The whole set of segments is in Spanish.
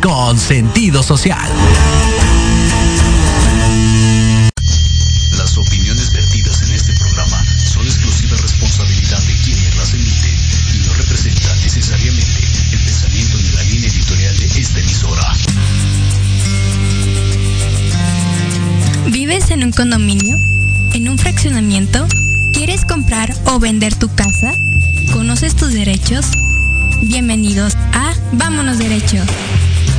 con sentido social. Las opiniones vertidas en este programa son exclusiva responsabilidad de quienes las emiten y no representan necesariamente el pensamiento ni la línea editorial de esta emisora. ¿Vives en un condominio? ¿En un fraccionamiento? ¿Quieres comprar o vender tu casa? ¿Conoces tus derechos? Bienvenidos a Vámonos Derecho.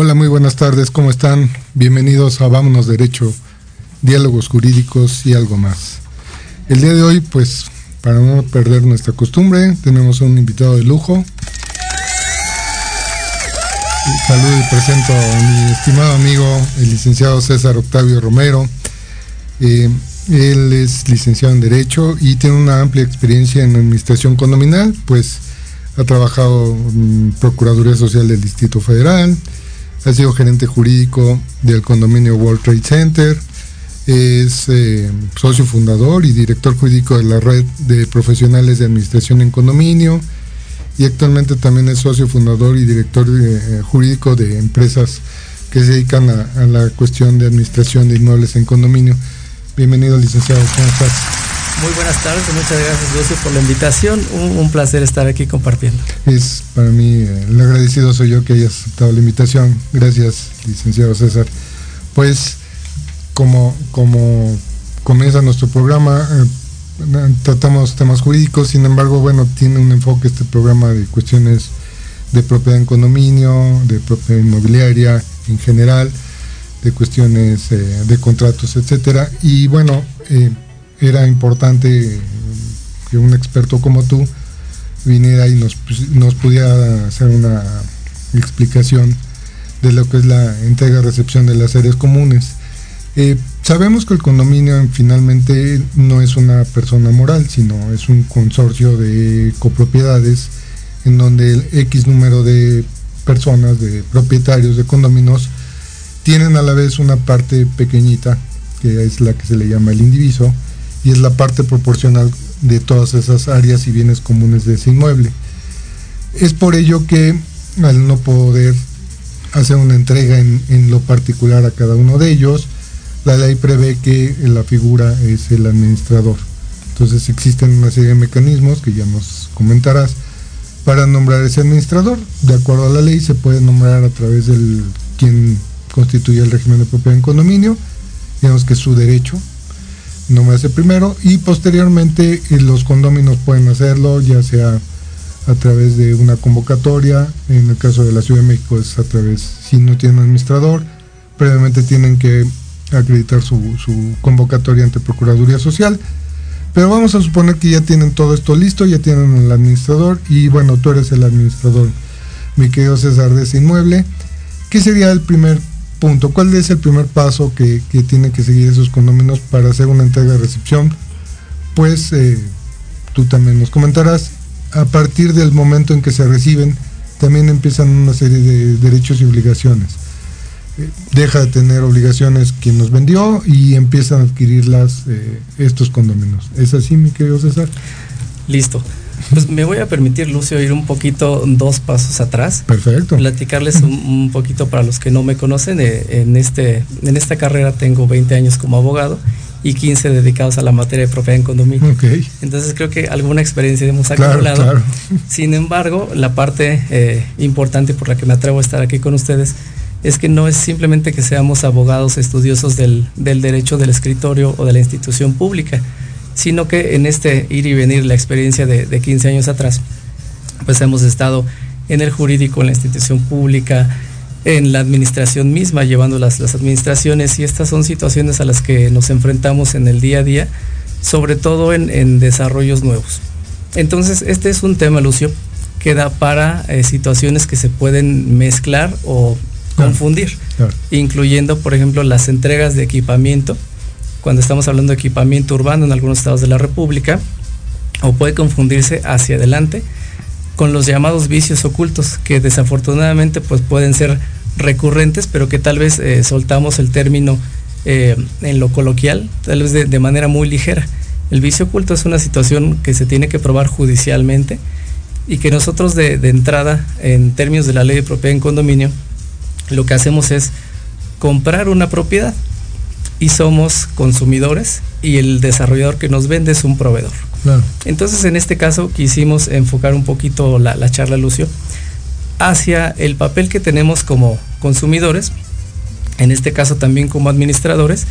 Hola, muy buenas tardes, ¿cómo están? Bienvenidos a Vámonos Derecho, Diálogos Jurídicos y algo más. El día de hoy, pues, para no perder nuestra costumbre, tenemos un invitado de lujo. Saludo y presento a mi estimado amigo, el licenciado César Octavio Romero. Eh, él es licenciado en Derecho y tiene una amplia experiencia en administración condominal, pues ha trabajado en Procuraduría Social del Distrito Federal, ha sido gerente jurídico del condominio World Trade Center, es eh, socio fundador y director jurídico de la red de profesionales de administración en condominio y actualmente también es socio fundador y director eh, jurídico de empresas que se dedican a, a, la cuestión de administración de inmuebles en condominio. Bienvenido, licenciado, ¿cómo estás? Muy buenas tardes, muchas gracias Lucio por la invitación, un, placer estar aquí compartiendo. Es para mí, eh, el agradecido soy yo que hayas aceptado la invitación, gracias licenciado César. Pues como, como comienza nuestro programa, eh, tratamos temas jurídicos, sin embargo, bueno, tiene un enfoque este programa de cuestiones de propiedad en condominio, de propiedad inmobiliaria en general, de cuestiones eh, de contratos, etcétera. Y bueno, eh, era importante que un experto como tú viniera y nos, nos pudiera hacer una explicación de lo que es la entrega-recepción de las áreas comunes. Eh, sabemos que el condominio finalmente no es una persona moral, sino es un consorcio de copropiedades en donde el X número de personas, de propietarios de condominios, tienen a la vez una parte pequeñita, que es la que se le llama el indiviso, y es la parte proporcional de todas esas áreas y bienes comunes de ese inmueble. Es por ello que al no poder hacer una entrega en, lo particular a cada uno de ellos, la ley prevé que la figura es el administrador. Entonces existen una serie de mecanismos que ya nos comentarás para nombrar ese administrador. De acuerdo a la ley se puede nombrar a través del quien constituye el régimen de propiedad en condominio, digamos que es su derecho, nombrarse primero y posteriormente eh, los condóminos pueden hacerlo ya sea a través de una convocatoria, en el caso de la Ciudad de México es a través, si no tienen administrador, previamente tienen que acreditar su, su convocatoria ante Procuraduría Social, pero vamos a suponer que ya tienen todo esto listo, ya tienen el administrador y bueno, tú eres el administrador, mi querido César de ese inmueble, ¿qué sería el primer punto? ¿Cuál es el primer paso que, que tienen que seguir esos condóminos para hacer una entrega de recepción? Pues eh, tú también nos comentarás, a partir del momento en que se reciben, también empiezan una serie de derechos y obligaciones. Eh, deja de tener obligaciones quien nos vendió y empiezan a adquirirlas eh, estos condóminos. ¿Es así, mi querido César? Listo. Pues me voy a permitir, Lucio, ir un poquito dos pasos atrás. Perfecto. Platicarles un, un poquito para los que no me conocen. Eh, en, este, en esta carrera tengo 20 años como abogado y 15 dedicados a la materia de propiedad en condominio. Okay. Entonces creo que alguna experiencia hemos acumulado. Claro, claro. Sin embargo, la parte eh, importante por la que me atrevo a estar aquí con ustedes es que no es simplemente que seamos abogados estudiosos del, del derecho del escritorio o de la institución pública, sino que en este ir y venir, la experiencia de, de 15 años atrás, pues hemos estado en el jurídico, en la institución pública, en la administración misma, llevando las, las, administraciones y estas son situaciones a las que nos enfrentamos en el día a día, sobre todo en, en desarrollos nuevos. Entonces, este es un tema, Lucio, que da para eh, situaciones que se pueden mezclar o confundir, incluyendo, por ejemplo, las entregas de equipamiento, cuando estamos hablando de equipamiento urbano en algunos estados de la República, o puede confundirse hacia adelante con los llamados vicios ocultos, que desafortunadamente pues pueden ser recurrentes, pero que tal vez eh, soltamos el término eh, en lo coloquial, tal vez de, manera muy ligera. El vicio oculto es una situación que se tiene que probar judicialmente y que nosotros de, entrada, en términos de la ley de propiedad en condominio, lo que hacemos es comprar una propiedad y somos consumidores y el desarrollador que nos vende es un proveedor. Entonces en este caso quisimos enfocar un poquito la, la charla, Lucio, hacia el papel que tenemos como consumidores, en este caso también como administradores,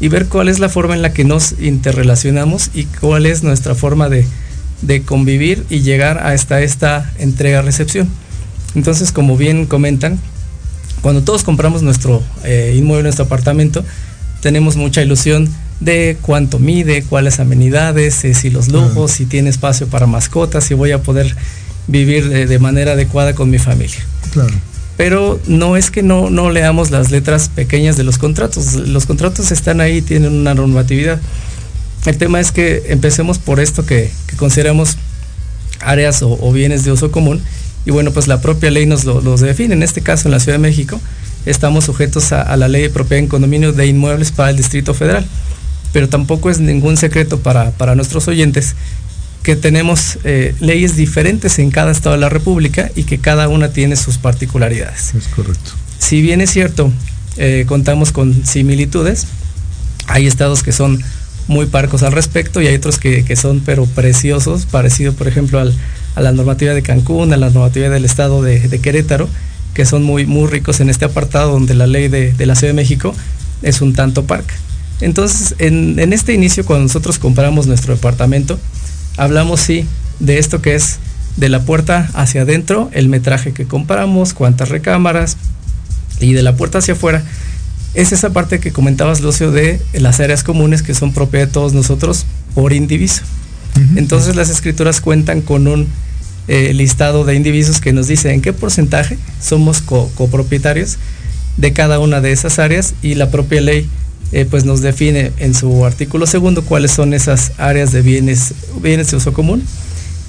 y ver cuál es la forma en la que nos interrelacionamos y cuál es nuestra forma de, convivir y llegar hasta esta entrega-recepción. Entonces, como bien comentan, cuando todos compramos nuestro eh, inmueble, nuestro apartamento, tenemos mucha ilusión de cuánto mide, cuáles amenidades, eh, si los lujos, si tiene espacio para mascotas, si voy a poder vivir de, manera adecuada con mi familia. Claro. Pero no es que no, no leamos las letras pequeñas de los contratos. Los contratos están ahí, tienen una normatividad. El tema es que empecemos por esto que, consideramos áreas o, bienes de uso común. Y bueno, pues la propia ley nos los define. En este caso, en la Ciudad de México, estamos sujetos a, la ley de propiedad en condominio de inmuebles para el Distrito Federal. Pero tampoco es ningún secreto para, para nuestros oyentes que tenemos eh, leyes diferentes en cada estado de la República y que cada una tiene sus particularidades. Es correcto. Si bien es cierto, eh, contamos con similitudes, hay estados que son muy parcos al respecto y hay otros que, son pero preciosos, parecido por ejemplo a la normativa de Cancún, a la normativa del estado de, Querétaro, que son muy, muy ricos en este apartado donde la ley de, la Ciudad de México es un tanto parque. Entonces, en, en este inicio, cuando nosotros compramos nuestro departamento, hablamos sí de esto que es de la puerta hacia adentro, el metraje que compramos, cuántas recámaras y de la puerta hacia afuera. Es esa parte que comentabas, Lucio, de las áreas comunes que son propiedad de todos nosotros por indiviso. Entonces las escrituras cuentan con un eh, listado de indivisos que nos dice en qué porcentaje somos copropietarios de cada una de esas áreas y la propia ley eh, pues nos define en su artículo segundo cuáles son esas áreas de bienes, bienes de uso común.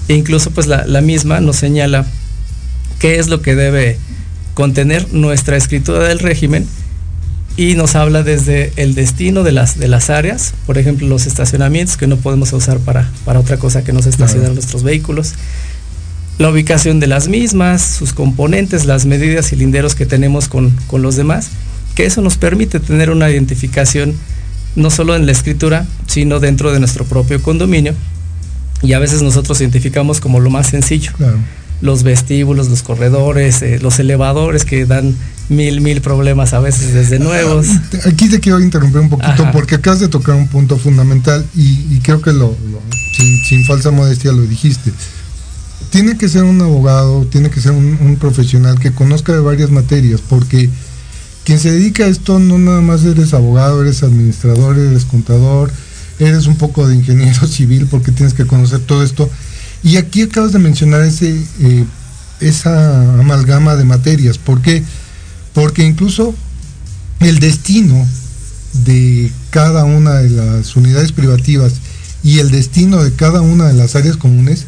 E incluso pues la, misma nos señala qué es lo que debe contener nuestra escritura del régimen y nos habla desde el destino de las, de las áreas, por ejemplo los estacionamientos que no podemos usar para, para otra cosa que no se estacionar nuestros vehículos, la ubicación de las mismas, sus componentes, las medidas y linderos que tenemos con, con los demás que eso nos permite tener una identificación no solo en la escritura, sino dentro de nuestro propio condominio. Y a veces nosotros identificamos como lo más sencillo. Los vestíbulos, los corredores, eh, los elevadores que dan mil, mil problemas a veces desde nuevos. Aquí te quiero interrumpir un poquito porque acabas de tocar un punto fundamental y, creo que lo, sin, falsa modestia lo dijiste. Tiene que ser un abogado, tiene que ser un, profesional que conozca de varias materias porque quien se dedica a esto no nada más eres abogado, eres administrador, eres contador, eres un poco de ingeniero civil porque tienes que conocer todo esto. Y aquí acabas de mencionar ese, eh, esa amalgama de materias. ¿Por qué? Porque incluso el destino de cada una de las unidades privativas y el destino de cada una de las áreas comunes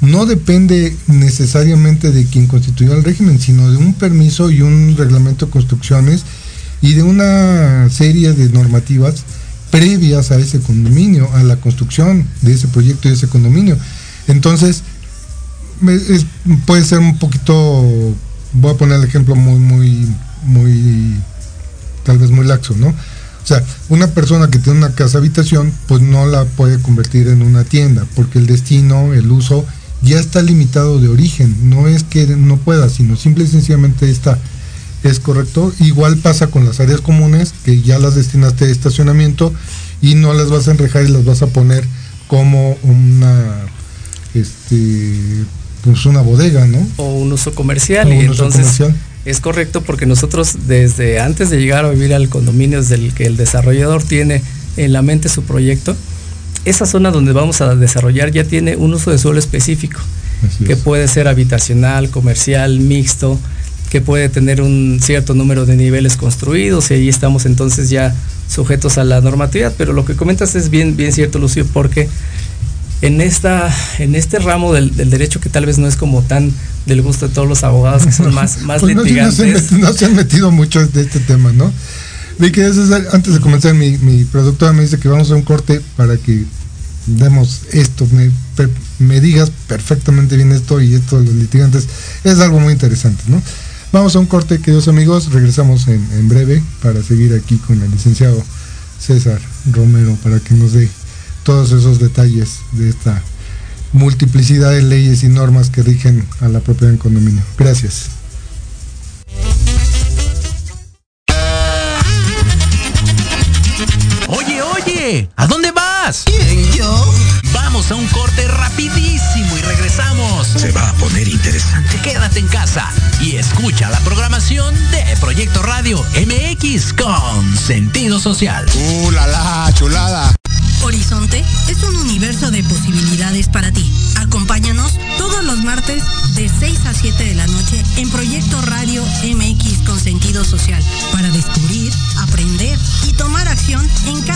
no depende necesariamente de quien constituyó el régimen, sino de un permiso y un reglamento de construcciones y de una serie de normativas previas a ese condominio, a la construcción de ese proyecto y ese condominio. Entonces, puede ser un poquito, voy a poner el ejemplo muy, muy, muy, tal vez muy laxo, ¿no? O sea, una persona que tiene una casa habitación, pues no la puede convertir en una tienda, porque el destino, el uso ya está limitado de origen, no es que no pueda, sino simple y sencillamente está. Es correcto. Igual pasa con las áreas comunes, que ya las destinaste de estacionamiento y no las vas a enrejar y las vas a poner como una este pues una bodega, ¿no? O un uso comercial. y entonces es correcto porque nosotros desde antes de llegar a vivir al condominio, desde el que el desarrollador tiene en la mente su proyecto, esa zona donde vamos a desarrollar ya tiene un uso de suelo específico, que puede ser habitacional, comercial, mixto, que puede tener un cierto número de niveles construidos y ahí estamos entonces ya sujetos a la normatividad. Pero lo que comentas es bien, bien cierto, Lucio, porque en, esta, en este ramo del, derecho que tal vez no es como tan del gusto de todos los abogados que son más, más pues litigantes. No se, han metido mucho de este tema, ¿no? Vi que antes de comenzar, mi, mi productora me dice que vamos a un corte para que demos esto, me, me digas perfectamente bien esto y esto de los litigantes. Es algo muy interesante, ¿no? Vamos a un corte, queridos amigos. Regresamos en, en breve para seguir aquí con el licenciado César Romero para que nos dé todos esos detalles de esta multiplicidad de leyes y normas que rigen a la propiedad en condominio. Gracias. Oye, ¿a dónde vas? ¿Quién, yo? Vamos a un corte rapidísimo y regresamos. Se va a poner interesante. Quédate en casa y escucha la programación de Proyecto Radio MX con sentido social. ¡Uh, la, la chulada! Horizonte es un universo de posibilidades para ti. Acompáñanos todos los martes de 6 a 7 de la noche en Proyecto Radio MX con sentido social para descubrir, aprender y tomar acción en cada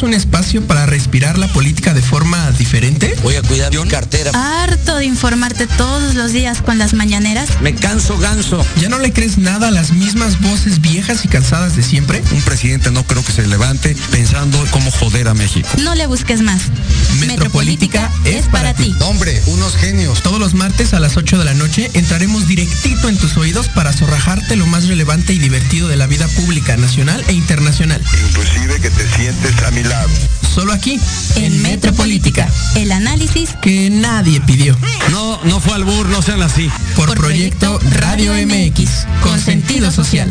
Un espacio para respirar la política de forma diferente? Voy a cuidar mi cartera. Harto de informarte todos los días con las mañaneras. Me canso ganso. ¿Ya no le crees nada a las mismas voces viejas y cansadas de siempre? Un presidente no creo que se levante pensando cómo joder a México. No le busques más. Metropolítica, es para, ti. Hombre, unos genios. Todos los martes a las 8 de la noche entraremos directito en tus oídos para zorrajarte lo más relevante y divertido de la vida pública nacional e internacional. Inclusive que te sientes a mi lado. Solo aquí, en Metropolítica, el análisis que nadie pidió. No, no fue al bur, no sean así. Por, Por proyecto, proyecto Radio MX, con sentido social.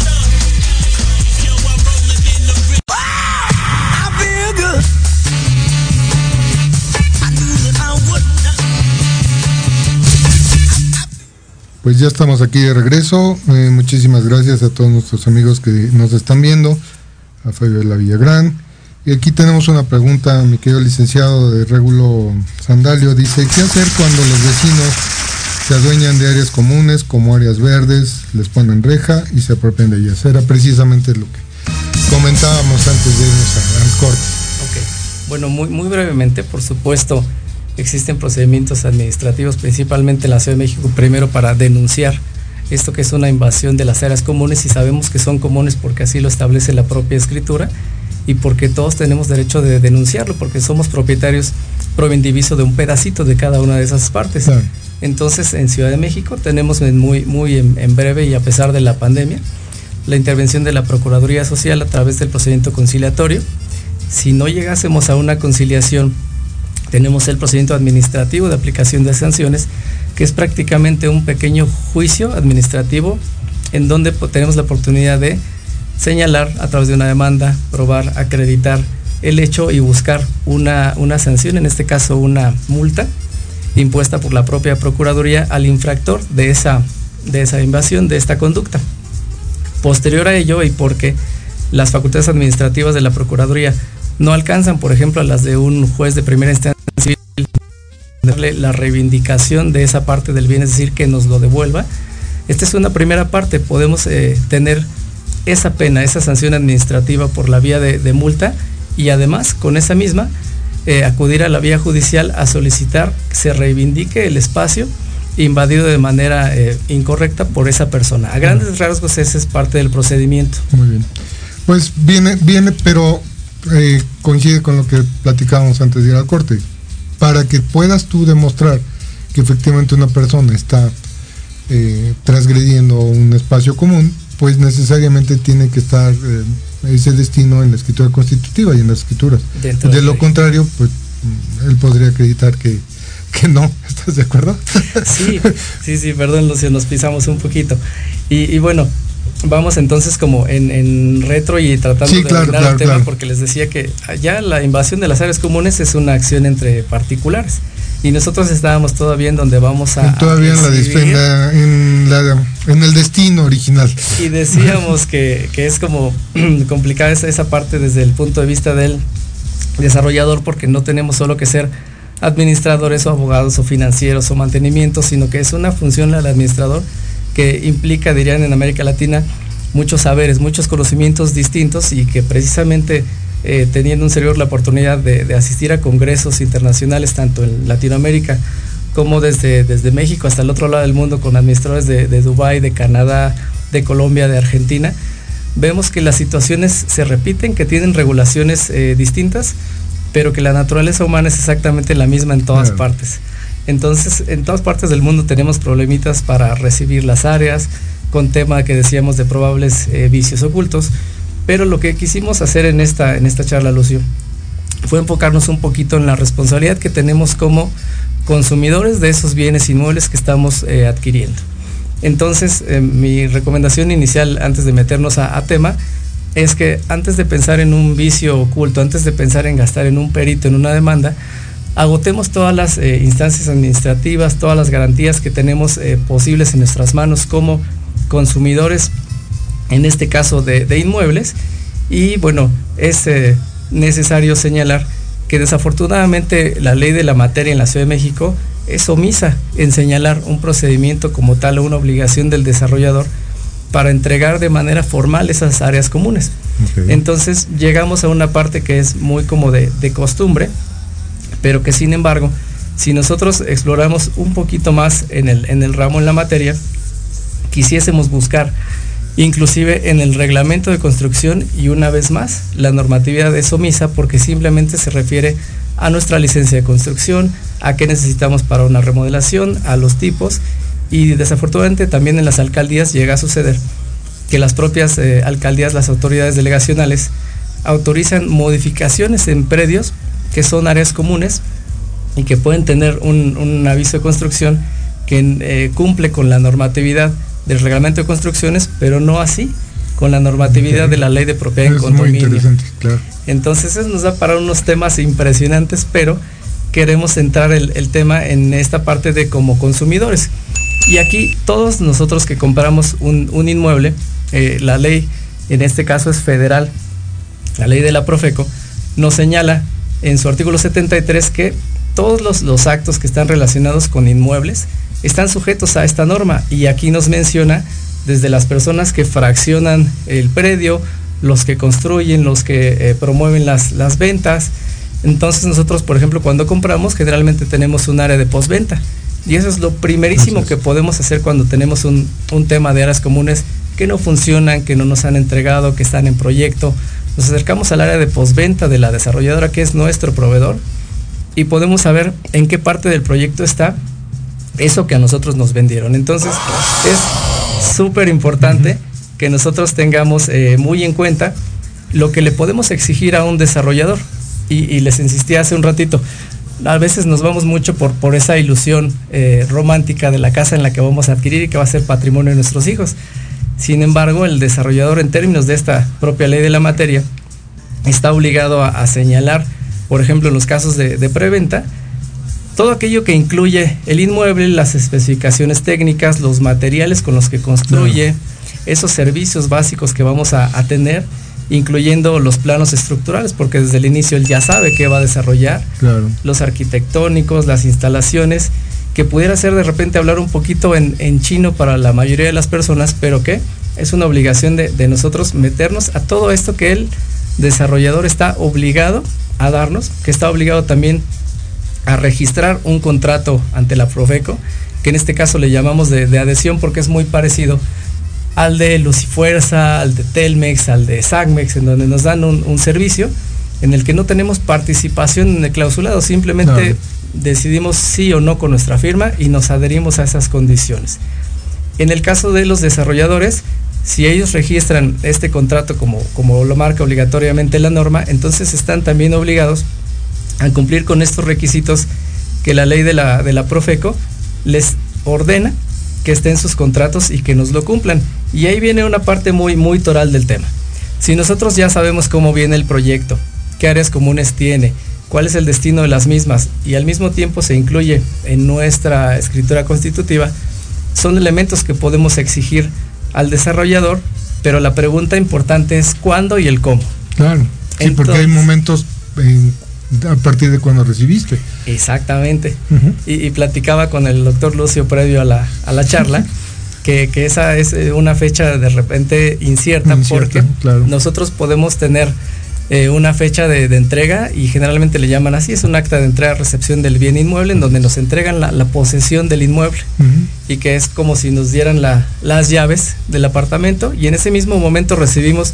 Pues ya estamos aquí de regreso. Eh, muchísimas gracias a todos nuestros amigos que nos están viendo, a Fabiola Villagrán. Y aquí tenemos una pregunta, mi querido licenciado de Régulo Sandalio. Dice, ¿qué hacer cuando los vecinos se adueñan de áreas comunes como áreas verdes, les ponen reja y se apropian de ellas? Era precisamente lo que comentábamos antes de irnos al corte. Ok, bueno, muy, muy brevemente, por supuesto existen procedimientos administrativos, principalmente en la Ciudad de México, primero para denunciar esto que es una invasión de las áreas comunes y sabemos que son comunes porque así lo establece la propia escritura y porque todos tenemos derecho de denunciarlo porque somos propietarios pro indiviso de un pedacito de cada una de esas partes. Entonces en Ciudad de México tenemos muy, muy en, breve y a pesar de la pandemia la intervención de la Procuraduría Social a través del procedimiento conciliatorio. Si no llegásemos a una conciliación tenemos el procedimiento administrativo de aplicación de sanciones, que es prácticamente un pequeño juicio administrativo en donde tenemos la oportunidad de señalar a través de una demanda, probar, acreditar el hecho y buscar una, una sanción, en este caso una multa impuesta por la propia Procuraduría al infractor de esa, de esa invasión, de esta conducta. Posterior a ello, y porque las facultades administrativas de la Procuraduría no alcanzan, por ejemplo, a las de un juez de primera instancia darle la reivindicación de esa parte del bien, es decir, que nos lo devuelva. Esta es una primera parte, podemos eh, tener esa pena, esa sanción administrativa por la vía de, multa y además con esa misma eh, acudir a la vía judicial a solicitar que se reivindique el espacio invadido de manera eh, incorrecta por esa persona. A grandes rasgos ese es parte del procedimiento. Muy bien. Pues viene, viene, pero eh, coincide con lo que platicábamos antes de ir al corte. Para que puedas tú demostrar que efectivamente una persona está eh, transgrediendo un espacio común, pues necesariamente tiene que estar ese destino en la escritura constitutiva y en las escrituras. de lo contrario, pues él podría acreditar que que no, ¿estás de acuerdo? Sí, sí, sí, perdón Lucio, nos pisamos un poquito. Y, bueno, vamos entonces como en, retro y tratando de claro, el tema porque les decía que ya la invasión de las áreas comunes es una acción entre particulares. Y nosotros estábamos todavía en donde vamos a todavía en, la, en, el destino original. Y decíamos que, es como complicada esa, esa parte desde el punto de vista del desarrollador porque no tenemos solo que ser administradores o abogados o financieros o mantenimiento, sino que es una función del administrador que implica, dirían en América Latina, muchos saberes, muchos conocimientos distintos y que precisamente eh, teniendo un servidor la oportunidad de, asistir a congresos internacionales, tanto en Latinoamérica como desde, desde México hasta el otro lado del mundo, con administradores de, de Dubái, de Canadá, de Colombia, de Argentina, vemos que las situaciones se repiten, que tienen regulaciones eh, distintas, pero que la naturaleza humana es exactamente la misma en todas partes. Entonces, en todas partes del mundo tenemos problemitas para recibir las áreas, con tema que decíamos de probables eh, vicios ocultos, pero lo que quisimos hacer en esta, en esta charla, Lucio, fue enfocarnos un poquito en la responsabilidad que tenemos como consumidores de esos bienes inmuebles que estamos eh, adquiriendo. Entonces, eh, mi recomendación inicial antes de meternos a, a tema es que antes de pensar en un vicio oculto, antes de pensar en gastar en un perito, en una demanda, agotemos todas las eh, instancias administrativas, todas las garantías que tenemos eh, posibles en nuestras manos como consumidores, en este caso de, inmuebles. Y bueno, es eh, necesario señalar que desafortunadamente la ley de la materia en la Ciudad de México es omisa en señalar un procedimiento como tal o una obligación del desarrollador para entregar de manera formal esas áreas comunes. Entonces llegamos a una parte que es muy como de, costumbre, pero que sin embargo, si nosotros exploramos un poquito más en el, en el ramo, en la materia, quisiésemos buscar inclusive en el reglamento de construcción y una vez más, la normatividad es omisa porque simplemente se refiere a nuestra licencia de construcción, a qué necesitamos para una remodelación, a los tipos y desafortunadamente también en las alcaldías llega a suceder que las propias eh, alcaldías, las autoridades delegacionales, autorizan modificaciones en predios que son áreas comunes y que pueden tener un, aviso de construcción que eh, cumple con la normatividad del reglamento de construcciones, pero no así con la normatividad de la ley de propiedad en condominio. Entonces eso nos da para unos temas impresionantes, pero queremos centrar el, el tema en esta parte de como consumidores. Y aquí todos nosotros que compramos un, inmueble, eh, la ley en este caso es federal, la ley de la Profeco, nos señala en su artículo 73 que todos los, los, actos que están relacionados con inmuebles están sujetos a esta norma y aquí nos menciona desde las personas que fraccionan el predio, los que construyen, los que eh, promueven las, las ventas. Entonces nosotros, por ejemplo, cuando compramos, generalmente tenemos un área de postventa y eso es lo primerísimo que podemos hacer cuando tenemos un, tema de áreas comunes que no funcionan, que no nos han entregado, que están en proyecto. Nos acercamos al área de postventa de la desarrolladora que es nuestro proveedor y podemos saber en qué parte del proyecto está eso que a nosotros nos vendieron. Entonces es súper importante que nosotros tengamos eh, muy en cuenta lo que le podemos exigir a un desarrollador. y les insistí hace un ratito, a veces nos vamos mucho por, por esa ilusión eh, romántica de la casa en la que vamos a adquirir y que va a ser patrimonio de nuestros hijos. Sin embargo, el desarrollador en términos de esta propia ley de la materia está obligado a, señalar, por ejemplo, en los casos de, preventa, todo aquello que incluye el inmueble, las especificaciones técnicas, los materiales con los que construye, esos servicios básicos que vamos a, a tener incluyendo los planos estructurales, porque desde el inicio él ya sabe qué va a desarrollar, los arquitectónicos, las instalaciones, que pudiera ser de repente hablar un poquito en, chino para la mayoría de las personas, pero que es una obligación de, nosotros meternos a todo esto que el desarrollador está obligado a darnos, que está obligado también a registrar un contrato ante la Profeco, que en este caso le llamamos de, adhesión porque es muy parecido al de Lucifuerza, al de Telmex, al de Sagmex, en donde nos dan un, servicio en el que no tenemos participación en el clausulado, simplemente decidimos sí o no con nuestra firma y nos adherimos a esas condiciones. En el caso de los desarrolladores, si ellos registran este contrato como, como lo marca obligatoriamente la norma, entonces están también obligados a cumplir con estos requisitos que la ley de la, de la Profeco les ordena que estén sus contratos y que nos lo cumplan. Y ahí viene una parte muy, muy toral del tema. Si nosotros ya sabemos cómo viene el proyecto, qué áreas comunes tiene, cuál es el destino de las mismas y al mismo tiempo se incluye en nuestra escritura constitutiva, son elementos que podemos exigir al desarrollador, pero la pregunta importante es cuándo y el cómo. Claro, sí, porque hay momentos en a partir de cuando recibiste. Exactamente. y, platicaba con el doctor Lucio previo a la, a la charla. Que, esa es eh, una fecha de repente incierta, porque nosotros podemos tener eh, una fecha de, entrega y generalmente le llaman así, es un acta de entrega-recepción del bien inmueble en donde nos entregan la, posesión del inmueble y que es como si nos dieran las llaves del apartamento y en ese mismo momento recibimos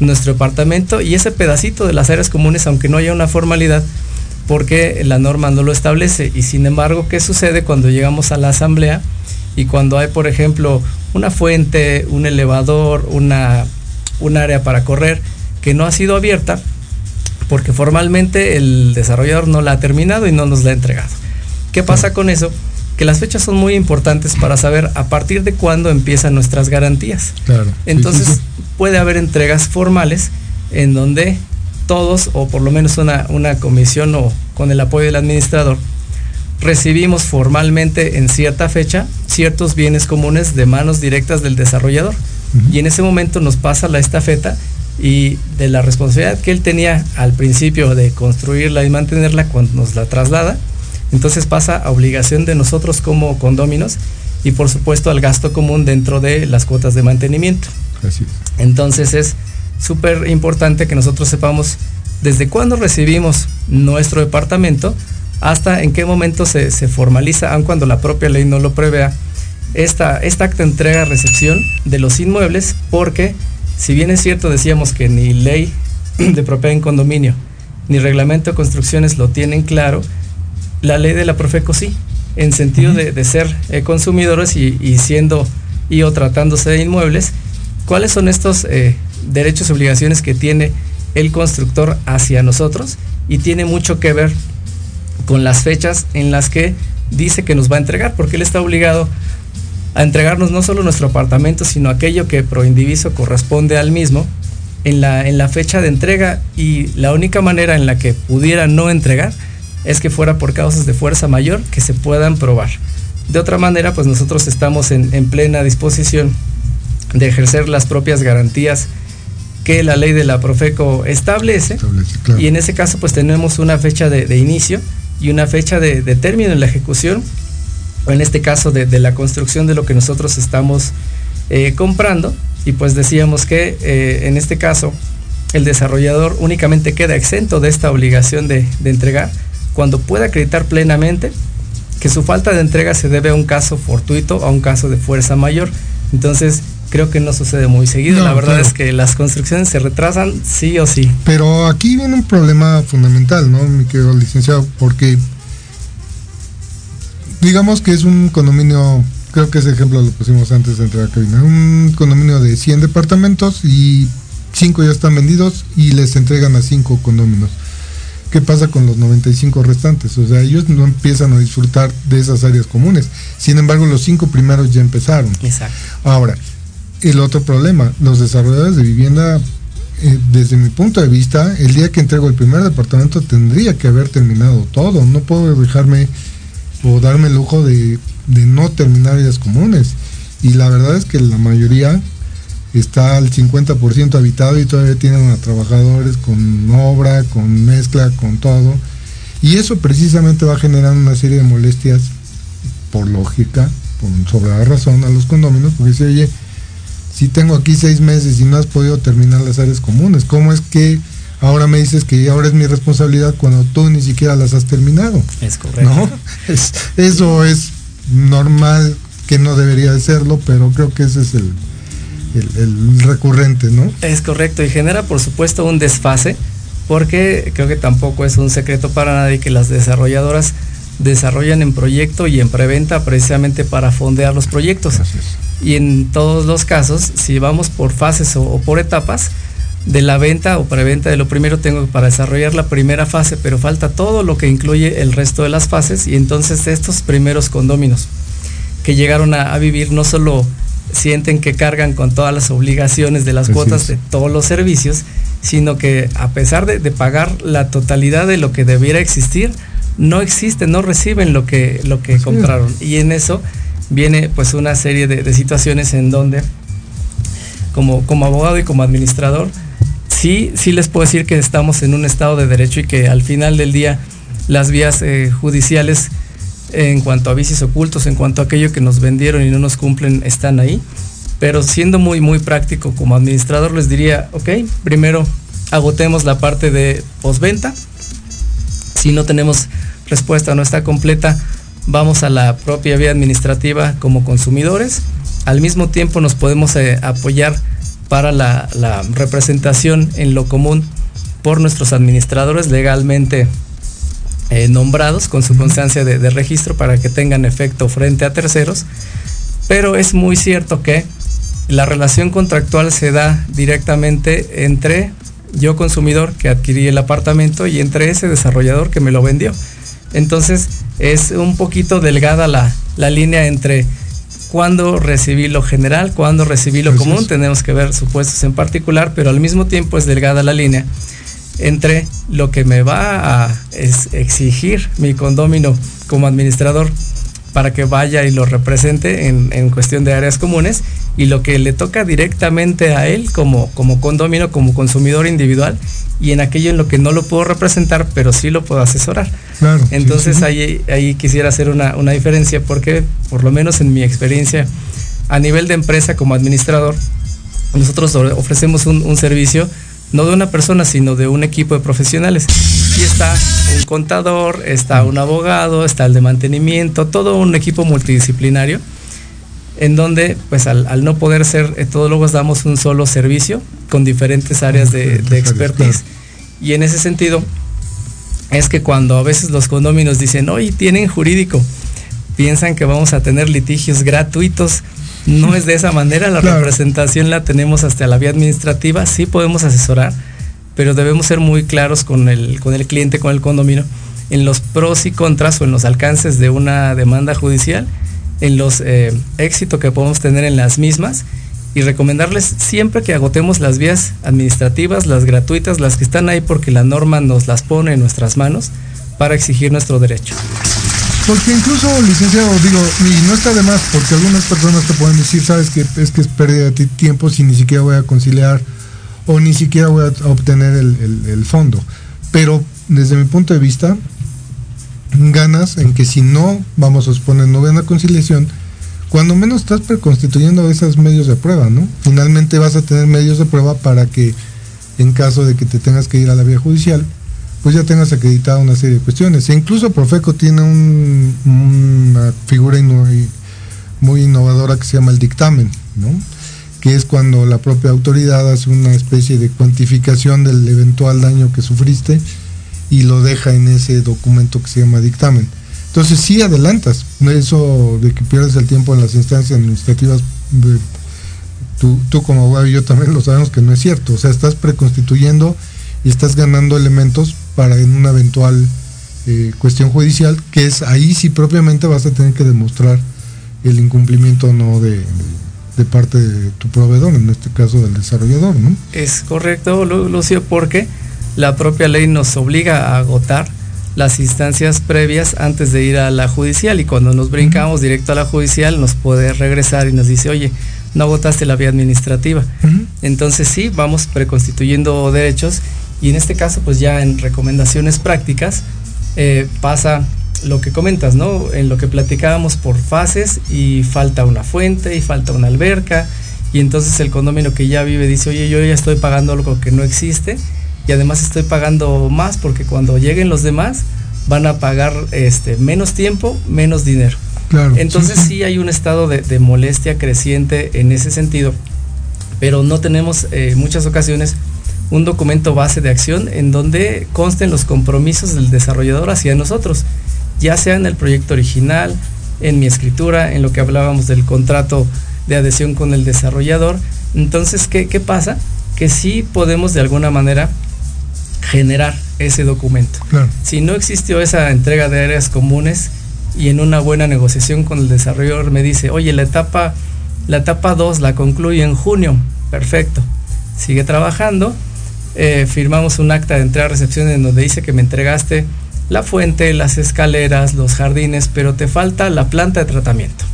nuestro departamento y ese pedacito de las áreas comunes, aunque no haya una formalidad, porque la norma no lo establece. Y sin embargo, ¿qué sucede cuando llegamos a la asamblea y cuando hay, por ejemplo, una fuente, un elevador, una, un área para correr que no ha sido abierta? Porque formalmente el desarrollador no la ha terminado y no nos la ha entregado. ¿Qué pasa con eso? que las fechas son muy importantes para saber a partir de cuándo empiezan nuestras garantías. Claro. Entonces puede haber entregas formales en donde todos, o por lo menos una, una comisión o con el apoyo del administrador, recibimos formalmente en cierta fecha ciertos bienes comunes de manos directas del desarrollador. Y en ese momento nos pasa la estafeta y de la responsabilidad que él tenía al principio de construirla y mantenerla cuando nos la traslada, entonces pasa a obligación de nosotros como condóminos y por supuesto al gasto común dentro de las cuotas de mantenimiento. Entonces es súper importante que nosotros sepamos desde cuándo recibimos nuestro departamento hasta en qué momento se, formaliza, aun cuando la propia ley no lo prevea, esta, esta acta entrega-recepción de los inmuebles, porque si bien es cierto, decíamos que ni ley de propiedad en condominio ni reglamento de construcciones lo tienen claro, la ley de la Profeco sí, en sentido de, ser eh, consumidores y, siendo y o tratándose de inmuebles, ¿cuáles son estos eh, derechos y obligaciones que tiene el constructor hacia nosotros? Y tiene mucho que ver con las fechas en las que dice que nos va a entregar, porque él está obligado a entregarnos no solo nuestro apartamento, sino aquello que pro indiviso corresponde al mismo en la, en la fecha de entrega y la única manera en la que pudiera no entregar es que fuera por causas de fuerza mayor que se puedan probar. De otra manera, pues nosotros estamos en, plena disposición de ejercer las propias garantías que la ley de la Profeco establece. Y en ese caso, pues tenemos una fecha de, inicio y una fecha de, término en la ejecución, en este caso de, la construcción de lo que nosotros estamos eh, comprando. Y pues decíamos que eh, en este caso el desarrollador únicamente queda exento de esta obligación de entregar cuando pueda acreditar plenamente que su falta de entrega se debe a un caso fortuito, a un caso de fuerza mayor. Entonces, creo que no sucede muy seguido. la verdad es que las construcciones se retrasan sí o sí. Pero aquí viene un problema fundamental, ¿no, mi querido licenciado? Porque digamos que es un condominio, creo que ese ejemplo lo pusimos antes de entrar a cabina, un condominio de 100 departamentos y 5 ya están vendidos y les entregan a 5 condominios. ¿Qué pasa con los 95 restantes? O sea, ellos no empiezan a disfrutar de esas áreas comunes. Sin embargo, los cinco primeros ya empezaron. Exacto. Ahora, el otro problema, los desarrolladores de vivienda, eh, desde mi punto de vista, el día que entrego el primer departamento tendría que haber terminado todo. No puedo dejarme o darme el lujo de, no terminar áreas comunes. Y la verdad es que la mayoría está al 50% habitado y todavía tienen a trabajadores con obra, con mezcla, con todo. Y eso precisamente va a generar una serie de molestias, por lógica, con sobre la razón, a los condóminos, porque si oye, si tengo aquí seis meses y no has podido terminar las áreas comunes, ¿cómo es que ahora me dices que ahora es mi responsabilidad cuando tú ni siquiera las has terminado? Es correcto. ¿No? eso es normal que no debería de serlo, pero creo que ese es el, el, recurrente, ¿no? Es correcto y genera por supuesto un desfase porque creo que tampoco es un secreto para nadie que las desarrolladoras desarrollan en proyecto y en preventa precisamente para fondear los proyectos. Y en todos los casos, si vamos por fases o, por etapas, de la venta o preventa de lo primero tengo para desarrollar la primera fase, pero falta todo lo que incluye el resto de las fases y entonces estos primeros condóminos que llegaron a vivir no solo sienten que cargan con todas las obligaciones de las cuotas de todos los servicios, sino que a pesar de, pagar la totalidad de lo que debiera existir, no existe, no reciben lo que, lo que compraron. Y en eso viene pues una serie de, situaciones en donde como, como abogado y como administrador, sí, sí les puedo decir que estamos en un estado de derecho y que al final del día las vías eh, judiciales en cuanto a vicios ocultos, en cuanto a aquello que nos vendieron y no nos cumplen, están ahí. Pero siendo muy, muy práctico como administrador, les diría, ok, primero agotemos la parte de postventa. Si no tenemos respuesta, no está completa, vamos a la propia vía administrativa como consumidores. Al mismo tiempo nos podemos eh, apoyar para la, la representación en lo común por nuestros administradores legalmente eh, nombrados con su constancia de, registro para que tengan efecto frente a terceros. Pero es muy cierto que la relación contractual se da directamente entre yo consumidor que adquirí el apartamento y entre ese desarrollador que me lo vendió. Entonces es un poquito delgada la, la línea entre cuando recibí lo general, cuando recibí lo común, tenemos que ver supuestos en particular, pero al mismo tiempo es delgada la línea entre lo que me va a exigir mi condomino como administrador para que vaya y lo represente en, cuestión de áreas comunes y lo que le toca directamente a él como, como condomino, como consumidor individual y en aquello en lo que no lo puedo representar, pero sí lo puedo asesorar. Entonces Ahí, ahí quisiera hacer una, diferencia porque por lo menos en mi experiencia a nivel de empresa como administrador, nosotros ofrecemos un, un servicio no de una persona, sino de un equipo de profesionales. Está un contador, está un abogado, está el de mantenimiento, todo un equipo multidisciplinario, en donde pues al, no poder ser etodólogos damos un solo servicio con diferentes áreas de, expertise. Y en ese sentido es que cuando a veces los condóminos dicen, oye, tienen jurídico, piensan que vamos a tener litigios gratuitos. No es de esa manera, la representación la tenemos hasta la vía administrativa, sí podemos asesorar, pero debemos ser muy claros con el, con el cliente, con el condominio, en los pros y contras o en los alcances de una demanda judicial, en los eh, éxitos que podemos tener en las mismas y recomendarles siempre que agotemos las vías administrativas, las gratuitas, las que están ahí porque la norma nos las pone en nuestras manos para exigir nuestro derecho. Porque incluso, licenciado, digo, y no está de más, porque algunas personas te pueden decir, sabes que es que es pérdida de tiempo si ni siquiera voy a conciliar o ni siquiera voy a obtener el, fondo. Pero desde mi punto de vista, ganas en que si no, vamos a suponer, no ven la conciliación, cuando menos estás preconstituyendo esos medios de prueba, ¿no? Finalmente vas a tener medios de prueba para que en caso de que te tengas que ir a la vía judicial, pues ya tengas acreditada una serie de cuestiones. E incluso Profeco tiene una figura muy innovadora que se llama el dictamen, ¿no? Que es cuando la propia autoridad hace una especie de cuantificación del eventual daño que sufriste y lo deja en ese documento que se llama dictamen. Entonces sí adelantas, eso de que pierdes el tiempo en las instancias administrativas, tú, tú como abogado y yo también lo sabemos que no es cierto, o sea, estás preconstituyendo y estás ganando elementos para en una eventual eh, cuestión judicial, que es ahí sí propiamente vas a tener que demostrar el incumplimiento o no de, parte de tu proveedor, en este caso del desarrollador, ¿no? Es correcto, Lucio, porque la propia ley nos obliga a agotar las instancias previas antes de ir a la judicial y cuando nos brincamos directo a la judicial nos puede regresar y nos dice, oye, no agotaste la vía administrativa. Entonces sí, vamos preconstituyendo derechos y en este caso pues ya en recomendaciones prácticas eh, pasa lo que comentas, ¿no? En lo que platicábamos por fases y falta una fuente y falta una alberca y entonces el condominio que ya vive dice, oye, yo ya estoy pagando algo que no existe y además estoy pagando más porque cuando lleguen los demás van a pagar este, menos tiempo, menos dinero. Entonces sí, hay un estado de, molestia creciente en ese sentido, pero no tenemos en eh, muchas ocasiones un documento base de acción en donde consten los compromisos del desarrollador hacia nosotros, ya sea en el proyecto original, en mi escritura, en lo que hablábamos del contrato de adhesión con el desarrollador. Entonces, ¿qué, qué pasa? Que sí podemos de alguna manera generar ese documento. Si no existió esa entrega de áreas comunes y en una buena negociación con el desarrollador me dice, oye, la etapa la etapa 2 la concluye en junio, perfecto. Sigue trabajando, eh, firmamos un acta de entrega-recepción en donde dice que me entregaste la fuente, las escaleras, los jardines, pero te falta la planta de tratamiento.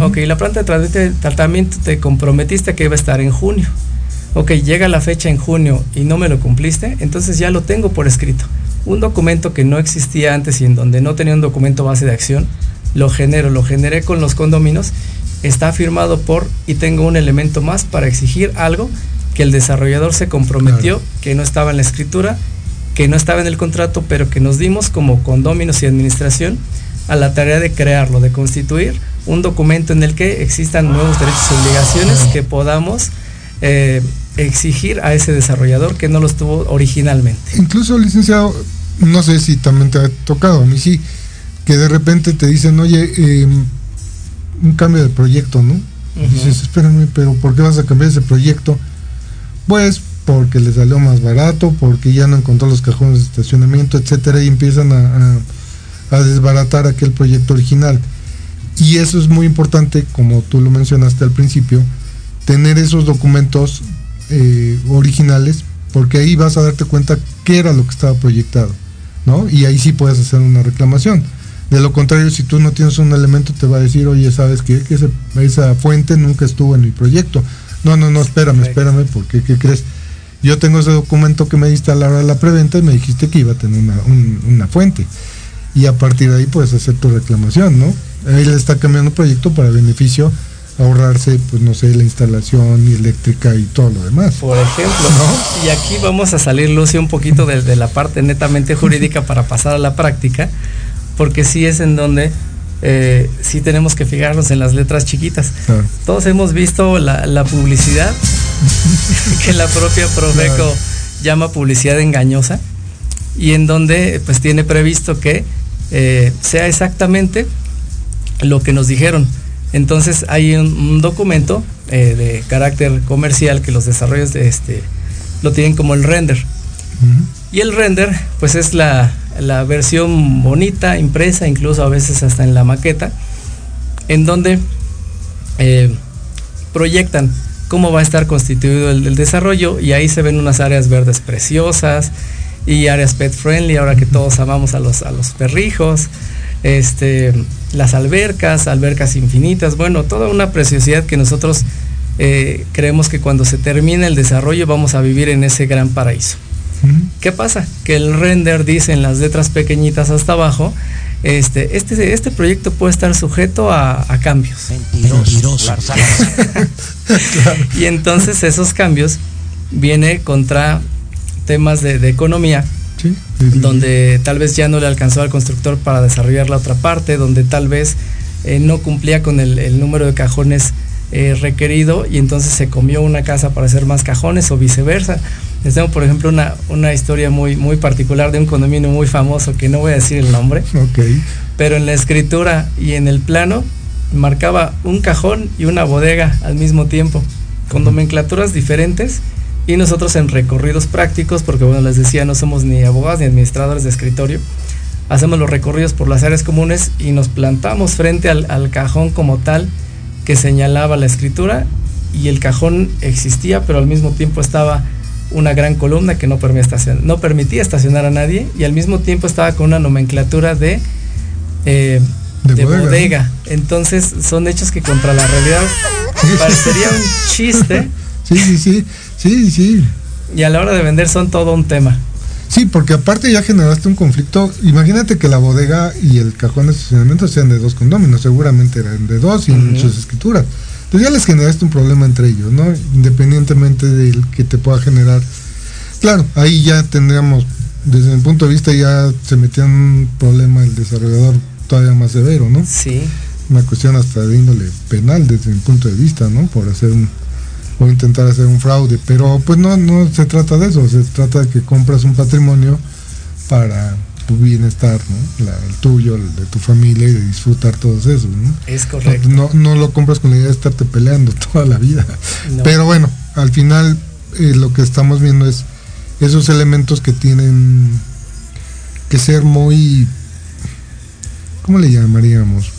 Ok, la planta de tratamiento te comprometiste que iba a estar en junio ok, llega la fecha en junio y no me lo cumpliste, entonces ya lo tengo por escrito. Un documento que no existía antes y en donde no tenía un documento base de acción, lo genero, lo generé con los condominios, está firmado por y tengo un elemento más para exigir algo que el desarrollador se comprometió, que no estaba en la escritura, que no estaba en el contrato, pero que nos dimos como condominios y administración a la tarea de crearlo, de constituir un documento en el que existan nuevos derechos y obligaciones que podamos eh, exigir a ese desarrollador que no los tuvo originalmente. Incluso, licenciado, no sé si también te ha tocado, a mí sí, que de repente te dicen, oye, em, un cambio de proyecto, ¿no? dices, espérame, pero ¿por qué vas a cambiar ese proyecto? Pues porque le salió más barato, porque ya no encontró los cajones de estacionamiento, etcétera, y empiezan a, a desbaratar aquel proyecto original. Y eso es muy importante, como tú lo mencionaste al principio, tener esos documentos eh, originales, porque ahí vas a darte cuenta qué era lo que estaba proyectado, ¿no? Y ahí sí puedes hacer una reclamación. De lo contrario, si tú no tienes un elemento, te va a decir, oye, ¿sabes qué? Que esa fuente nunca estuvo en mi proyecto. No, no, no, espérame, espérame, porque ¿qué crees? Yo tengo ese documento que me diste a la hora de la preventa y me dijiste que iba a tener una, una fuente. Y a partir de ahí puedes hacer tu reclamación, ¿no? Ahí le está cambiando proyecto para beneficio ahorrarse, pues no sé, la instalación eléctrica y todo lo demás. Por ejemplo, ¿no? y aquí vamos a salir, Lucio, un poquito de, la parte netamente jurídica para pasar a la práctica, porque sí es en donde eh, sí tenemos que fijarnos en las letras chiquitas. Todos hemos visto la, publicidad que la propia Profeco llama publicidad engañosa y en donde pues tiene previsto que eh, sea exactamente lo que nos dijeron. Entonces hay un, documento eh, de carácter comercial que los desarrollos de este, lo tienen como el render. Y el render, pues es la, versión bonita, impresa, incluso a veces hasta en la maqueta, en donde eh, proyectan cómo va a estar constituido el, desarrollo y ahí se ven unas áreas verdes preciosas y áreas pet friendly, ahora que todos amamos a los, a los perrijos, este, las albercas, albercas infinitas, bueno, toda una preciosidad que nosotros eh, creemos que cuando se termine el desarrollo vamos a vivir en ese gran paraíso. ¿Qué pasa? Que el render dice en las letras pequeñitas hasta abajo, este, este, este proyecto puede estar sujeto a, cambios. y entonces esos cambios viene contra temas de economía donde tal vez ya no le alcanzó al constructor para desarrollar la otra parte, donde tal vez eh, no cumplía con el, número de cajones eh, requerido y entonces se comió una casa para hacer más cajones o viceversa. Les tengo, por ejemplo, una, una historia muy, muy particular de un condominio muy famoso que no voy a decir el nombre, pero en la escritura y en el plano marcaba un cajón y una bodega al mismo tiempo, con nomenclaturas diferentes y nosotros en recorridos prácticos, porque bueno, les decía, no somos ni abogados ni administradores de escritorio, hacemos los recorridos por las áreas comunes y nos plantamos frente al, cajón como tal que señalaba la escritura y el cajón existía, pero al mismo tiempo estaba una gran columna que no permitía, estacionar, no permitía estacionar a nadie y al mismo tiempo estaba con una nomenclatura de... Eh, de, bodega. Entonces son hechos que contra la realidad parecería un chiste. Sí, sí, sí, sí, sí. Y a la hora de vender son todo un tema. Sí, porque aparte ya generaste un conflicto. Imagínate que la bodega y el cajón de estacionamiento sean de dos condóminos, seguramente eran de dos y en muchas escrituras. Entonces ya les generaste un problema entre ellos, ¿no? Independientemente del que te pueda generar. Claro, ahí ya tendríamos, desde mi punto de vista, ya se metía en un problema el desarrollador todavía más severo, ¿no? Sí. Una cuestión hasta de índole penal desde mi punto de vista, ¿no? Por hacer un, o intentar hacer un fraude, pero pues no, no se trata de eso, se trata de que compras un patrimonio para tu bienestar, ¿no? el tuyo, el de tu familia y de disfrutar todos esos, ¿no? Es correcto. No, no lo compras con la idea de estarte peleando toda la vida. Pero bueno, al final eh, lo que estamos viendo es esos elementos que tienen que ser muy, ¿cómo le llamaríamos?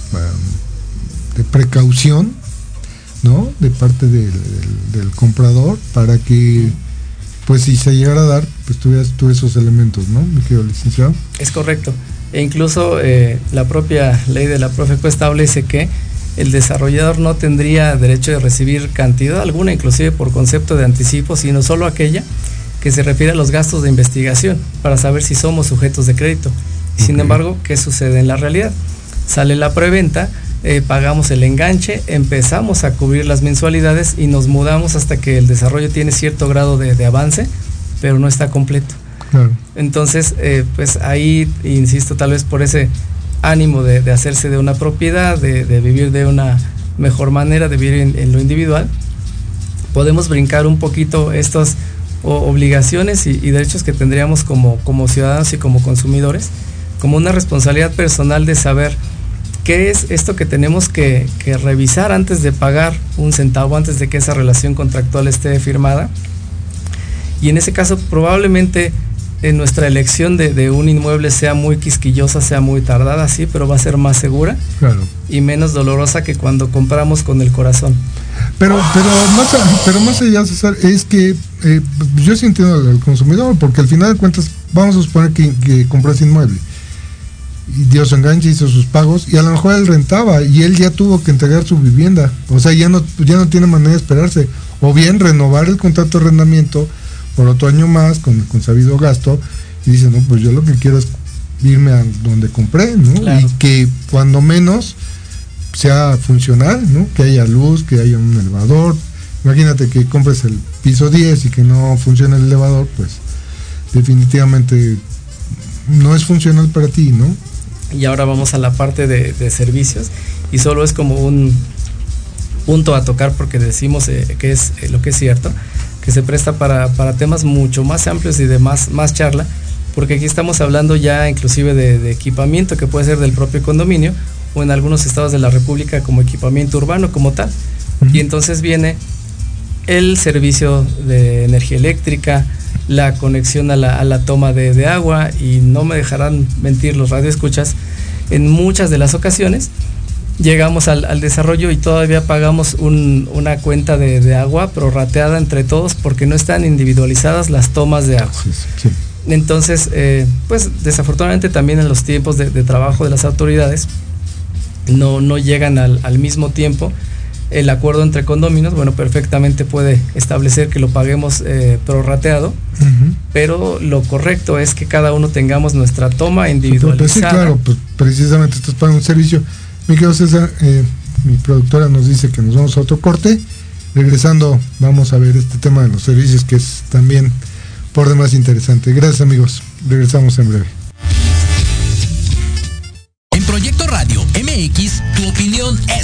de precaución, ¿no? De parte del, comprador para que, pues si se llegara a dar, pues tuvieras tú esos elementos, ¿no? Mi querido licenciado. Es correcto. E incluso eh, la propia ley de la Profeco establece que el desarrollador no tendría derecho de recibir cantidad alguna, inclusive por concepto de anticipo, sino solo aquella que se refiere a los gastos de investigación para saber si somos sujetos de crédito. Sin embargo, ¿qué sucede en la realidad? Sale la preventa, eh, pagamos el enganche, empezamos a cubrir las mensualidades y nos mudamos hasta que el desarrollo tiene cierto grado de, avance, pero no está completo. Entonces, eh, pues ahí, insisto, tal vez por ese ánimo de, hacerse de una propiedad, de, vivir de una mejor manera, de vivir en, lo individual, podemos brincar un poquito estas obligaciones y, derechos que tendríamos como, como ciudadanos y como consumidores, como una responsabilidad personal de saber ¿Qué es esto que tenemos que, revisar antes de pagar un centavo, antes de que esa relación contractual esté firmada? Y en ese caso probablemente en nuestra elección de, un inmueble sea muy quisquillosa, sea muy tardada, sí, pero va a ser más segura y menos dolorosa que cuando compramos con el corazón. Pero, pero, más, pero más allá, César, es que eh, yo sí entiendo al consumidor, porque al final de cuentas, vamos a suponer que, que compras inmueble y dio su enganche, hizo sus pagos y a lo mejor él rentaba y él ya tuvo que entregar su vivienda. O sea, ya no, ya no tiene manera de esperarse. O bien renovar el contrato de arrendamiento por otro año más con, con sabido gasto y dice, no, pues yo lo que quiero es irme a donde compré, ¿no? Y que cuando menos sea funcional, ¿no? Que haya luz, que haya un elevador. Imagínate que compres el piso 10 y que no funcione el elevador, pues definitivamente no es funcional para ti, ¿no? y ahora vamos a la parte de, servicios y solo es como un punto a tocar porque decimos eh, que es eh, lo que es cierto, que se presta para, temas mucho más amplios y de más, más charla, porque aquí estamos hablando ya inclusive de, equipamiento que puede ser del propio condominio o en algunos estados de la República como equipamiento urbano como tal. Y entonces viene el servicio de energía eléctrica, la conexión a la, toma de, agua y no me dejarán mentir los radioescuchas, en muchas de las ocasiones llegamos al, desarrollo y todavía pagamos una cuenta de, agua prorrateada entre todos porque no están individualizadas las tomas de agua. Entonces, eh, pues desafortunadamente también en los tiempos de, trabajo de las autoridades no, no llegan al, al mismo tiempo el acuerdo entre condóminos, bueno, perfectamente puede establecer que lo paguemos eh, prorrateado, pero lo correcto es que cada uno tengamos nuestra toma individualizada. Pues sí, claro, pues precisamente estás pagando un servicio. Mi querido César, eh, mi productora nos dice que nos vamos a otro corte. Regresando, vamos a ver este tema de los servicios que es también por demás interesante. Gracias amigos, regresamos en breve.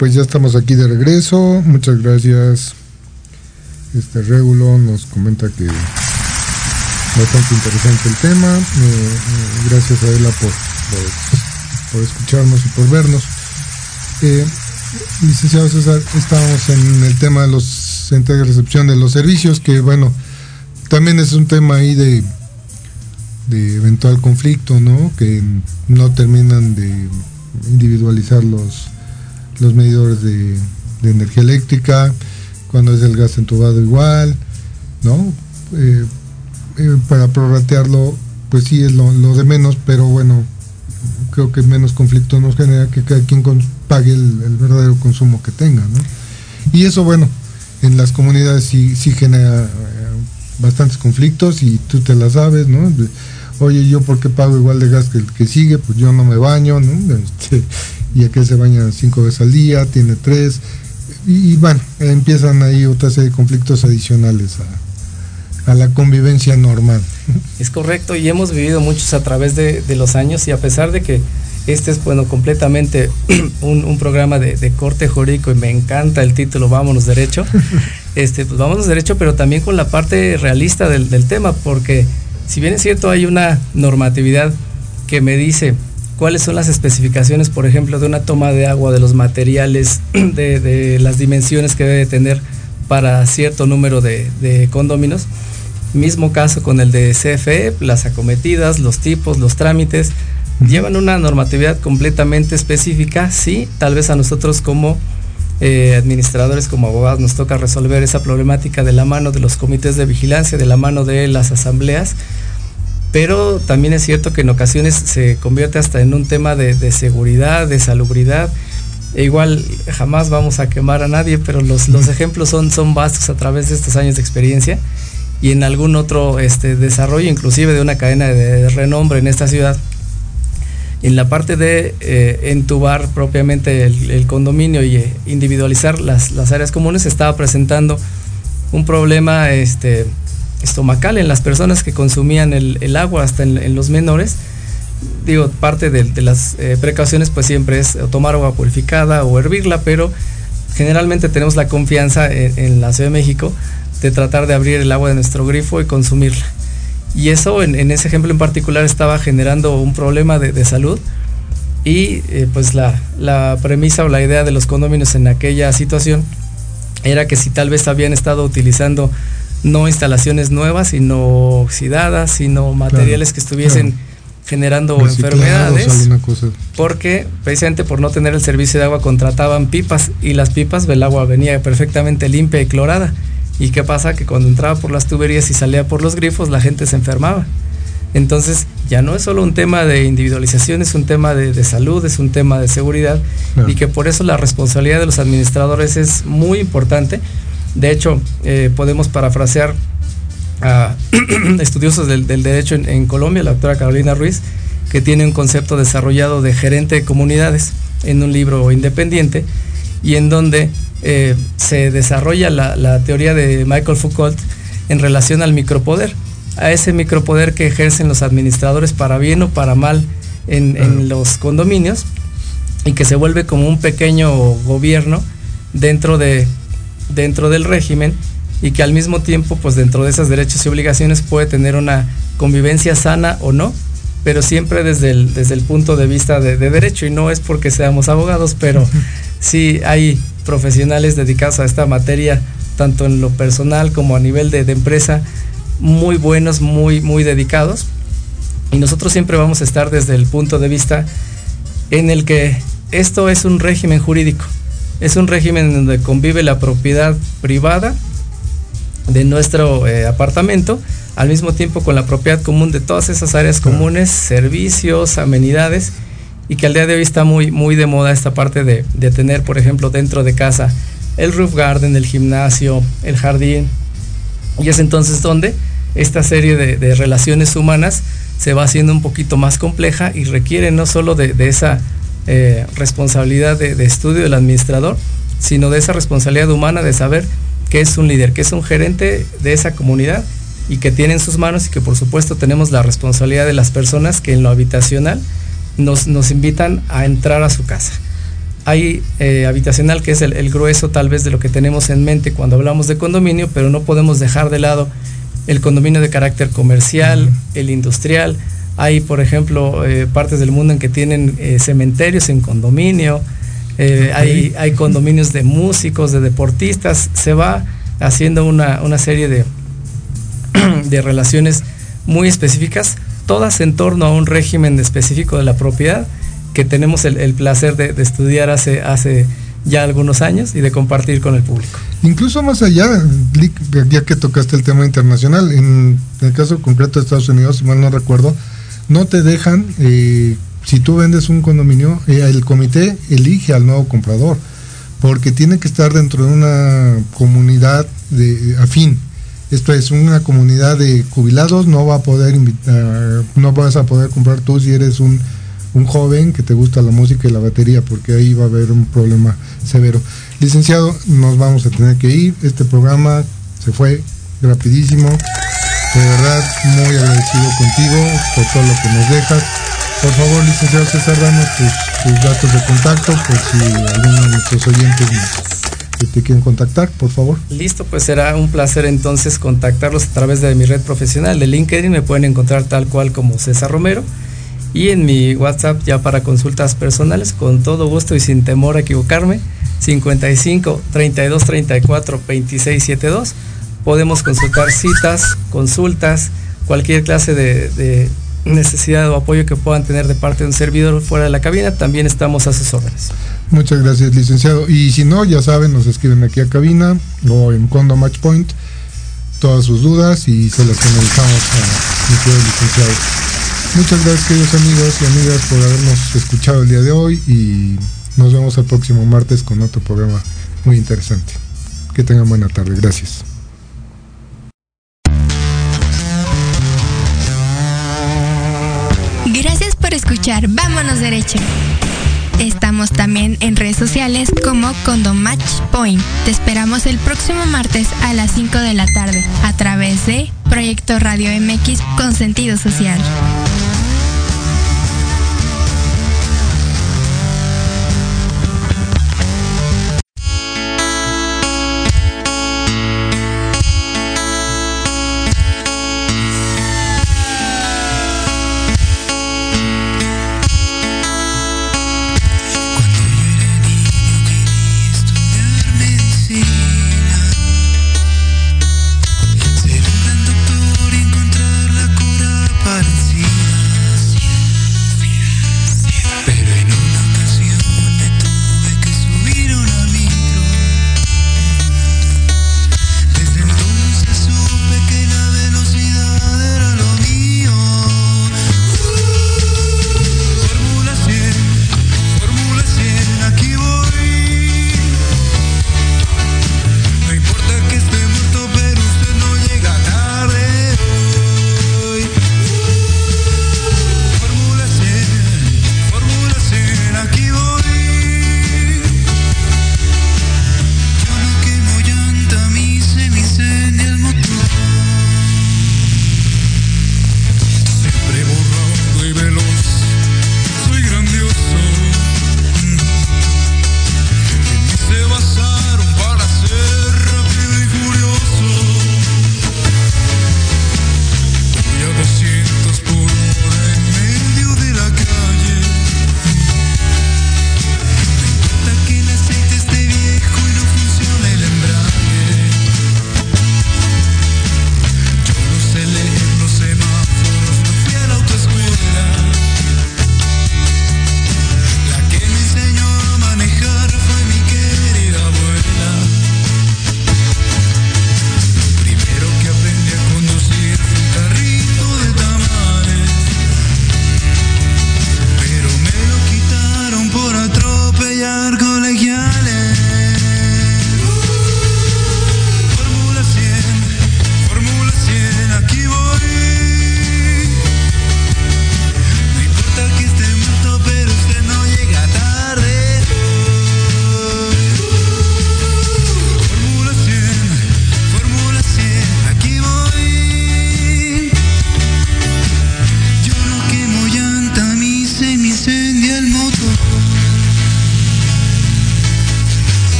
Pues ya estamos aquí de regreso. Muchas gracias. Este Regulo nos comenta que bastante interesante el tema. Eh, eh, gracias a Ela por, por, escucharnos y por vernos. Eh, licenciado César, estamos en el tema de los centros de recepción de los servicios, que bueno, también es un tema ahí de, de eventual conflicto, ¿no? Que no terminan de individualizar los, los medidores de, energía eléctrica, cuando es el gas entubado igual, ¿no? Eh, eh, para prorratearlo, pues sí es lo, de menos, pero bueno, creo que menos conflicto nos genera que cada quien pague el, verdadero consumo que tenga, ¿no? Y eso, bueno, en las comunidades sí, sí genera eh, bastantes conflictos y tú te la sabes, ¿no? Oye, yo porque pago igual de gas que el que sigue, pues yo no me baño, ¿no? Este, y aquel se baña cinco veces al día, tiene tres, y, bueno, empiezan ahí otra serie de conflictos adicionales a, la convivencia normal. Es correcto, y hemos vivido muchos a través de, los años, y a pesar de que este es bueno completamente un, programa de, corte jurídico y me encanta el título Vámonos Derecho. Este, pues vámonos derecho, pero también con la parte realista del, del tema, porque si bien es cierto hay una normatividad que me dice cuáles son las especificaciones, por ejemplo, de una toma de agua, de los materiales, de, las dimensiones que debe tener para cierto número de, de condóminos. Mismo caso con el de CFE, las acometidas, los tipos, los trámites, llevan una normatividad completamente específica. Sí, tal vez a nosotros como eh, administradores, como abogados, nos toca resolver esa problemática de la mano de los comités de vigilancia, de la mano de las asambleas, pero también es cierto que en ocasiones se convierte hasta en un tema de, seguridad, de salubridad. E igual jamás vamos a quemar a nadie, pero los, ejemplos son, son vastos a través de estos años de experiencia y en algún otro este, desarrollo, inclusive de una cadena de, renombre en esta ciudad. En la parte de eh, entubar propiamente el, condominio y eh, individualizar las, las, áreas comunes, estaba presentando un problema este, estomacal en las personas que consumían el, agua, hasta en, los menores. Digo, parte de, las eh, precauciones pues siempre es tomar agua purificada o hervirla, pero generalmente tenemos la confianza en, la Ciudad de México de tratar de abrir el agua de nuestro grifo y consumirla. Y eso en, ese ejemplo en particular estaba generando un problema de, salud y eh, pues la, la, premisa o la idea de los condominios en aquella situación era que si tal vez habían estado utilizando no instalaciones nuevas, sino oxidadas, sino materiales que estuviesen generando enfermedades. Porque precisamente por no tener el servicio de agua contrataban pipas y las pipas el agua venía perfectamente limpia y clorada. ¿Y qué pasa? Que cuando entraba por las tuberías y salía por los grifos, la gente se enfermaba. Entonces, ya no es solo un tema de individualización, es un tema de, salud, es un tema de seguridad y que por eso la responsabilidad de los administradores es muy importante de hecho, eh, podemos parafrasear a estudiosos del, derecho en, Colombia, la doctora Carolina Ruiz, que tiene un concepto desarrollado de gerente de comunidades en un libro independiente y en donde eh, se desarrolla la, teoría de Michael Foucault en relación al micropoder, a ese micropoder que ejercen los administradores para bien o para mal en los condominios y que se vuelve como un pequeño gobierno dentro de dentro del régimen y que al mismo tiempo, pues dentro de esos derechos y obligaciones puede tener una convivencia sana o no, pero siempre desde el, desde el punto de vista de, derecho. Y no es porque seamos abogados, pero sí hay profesionales dedicados a esta materia, tanto en lo personal como a nivel de, de empresa, muy buenos, muy, muy dedicados. Y nosotros siempre vamos a estar desde el punto de vista en el que esto es un régimen jurídico es un régimen donde convive la propiedad privada de nuestro eh, apartamento, al mismo tiempo con la propiedad común de todas esas áreas comunes, servicios, amenidades, y que al día de hoy está muy, muy de moda esta parte de, tener, por ejemplo, dentro de casa el roof garden, el gimnasio, el jardín, y es entonces donde esta serie de, relaciones humanas se va haciendo un poquito más compleja y requiere no solo de esa eh, responsabilidad de, estudio del administrador, sino de esa responsabilidad humana de saber qué es un líder, qué es un gerente de esa comunidad y que tiene en sus manos y que por supuesto tenemos la responsabilidad de las personas que en lo habitacional nos, nos invitan a entrar a su casa. hay eh, habitacional que es el, grueso tal vez de lo que tenemos en mente cuando hablamos de condominio, pero no podemos dejar de lado el condominio de carácter comercial, el industrial. Hay, por ejemplo, eh, partes del mundo en que tienen eh, cementerios en condominio, hay, hay, condominios de músicos, de deportistas, se va haciendo una, una serie de, de relaciones muy específicas, todas en torno a un régimen específico de la propiedad que tenemos el, placer de, estudiar hace, hace ya algunos años y de compartir con el público. Incluso más allá, ya que tocaste el tema internacional, en el caso concreto de Estados Unidos, si mal no recuerdo, no te dejan, eh, si tú vendes un condominio, eh, el comité elige al nuevo comprador, porque tiene que estar dentro de una comunidad de afín. Esto es una comunidad de jubilados, no va a poder invitar, no vas a poder comprar tú si eres un un joven que te gusta la música y la batería, porque ahí va a haber un problema severo. Licenciado, nos vamos a tener que ir. Este programa se fue rapidísimo. De verdad, muy agradecido contigo por todo lo que nos dejas. Por favor, licenciado César, danos tus, datos de contacto por si alguno de nuestros oyentes te quieren contactar, por favor. Listo, pues será un placer entonces contactarlos a través de mi red profesional de LinkedIn. Me pueden encontrar tal cual como César Romero y en mi WhatsApp ya para consultas personales, con todo gusto y sin temor a equivocarme, 55 32 34 26 72. Podemos consultar citas, consultas, cualquier clase de, necesidad o apoyo que puedan tener de parte de un servidor fuera de la cabina, también estamos a sus órdenes. Muchas gracias, licenciado. Y si no, ya saben, nos escriben aquí a cabina o en Condo Match Point todas sus dudas y se las canalizamos a mi licenciado. Muchas gracias queridos amigos y amigas por habernos escuchado el día de hoy y nos vemos el próximo martes con otro programa muy interesante. Que tengan buena tarde. Gracias. Escuchar. Vámonos derecho. Estamos también en redes sociales como Condom Match Point. Te esperamos el próximo martes a las 5 de la tarde a través de Proyecto Radio MX con sentido social.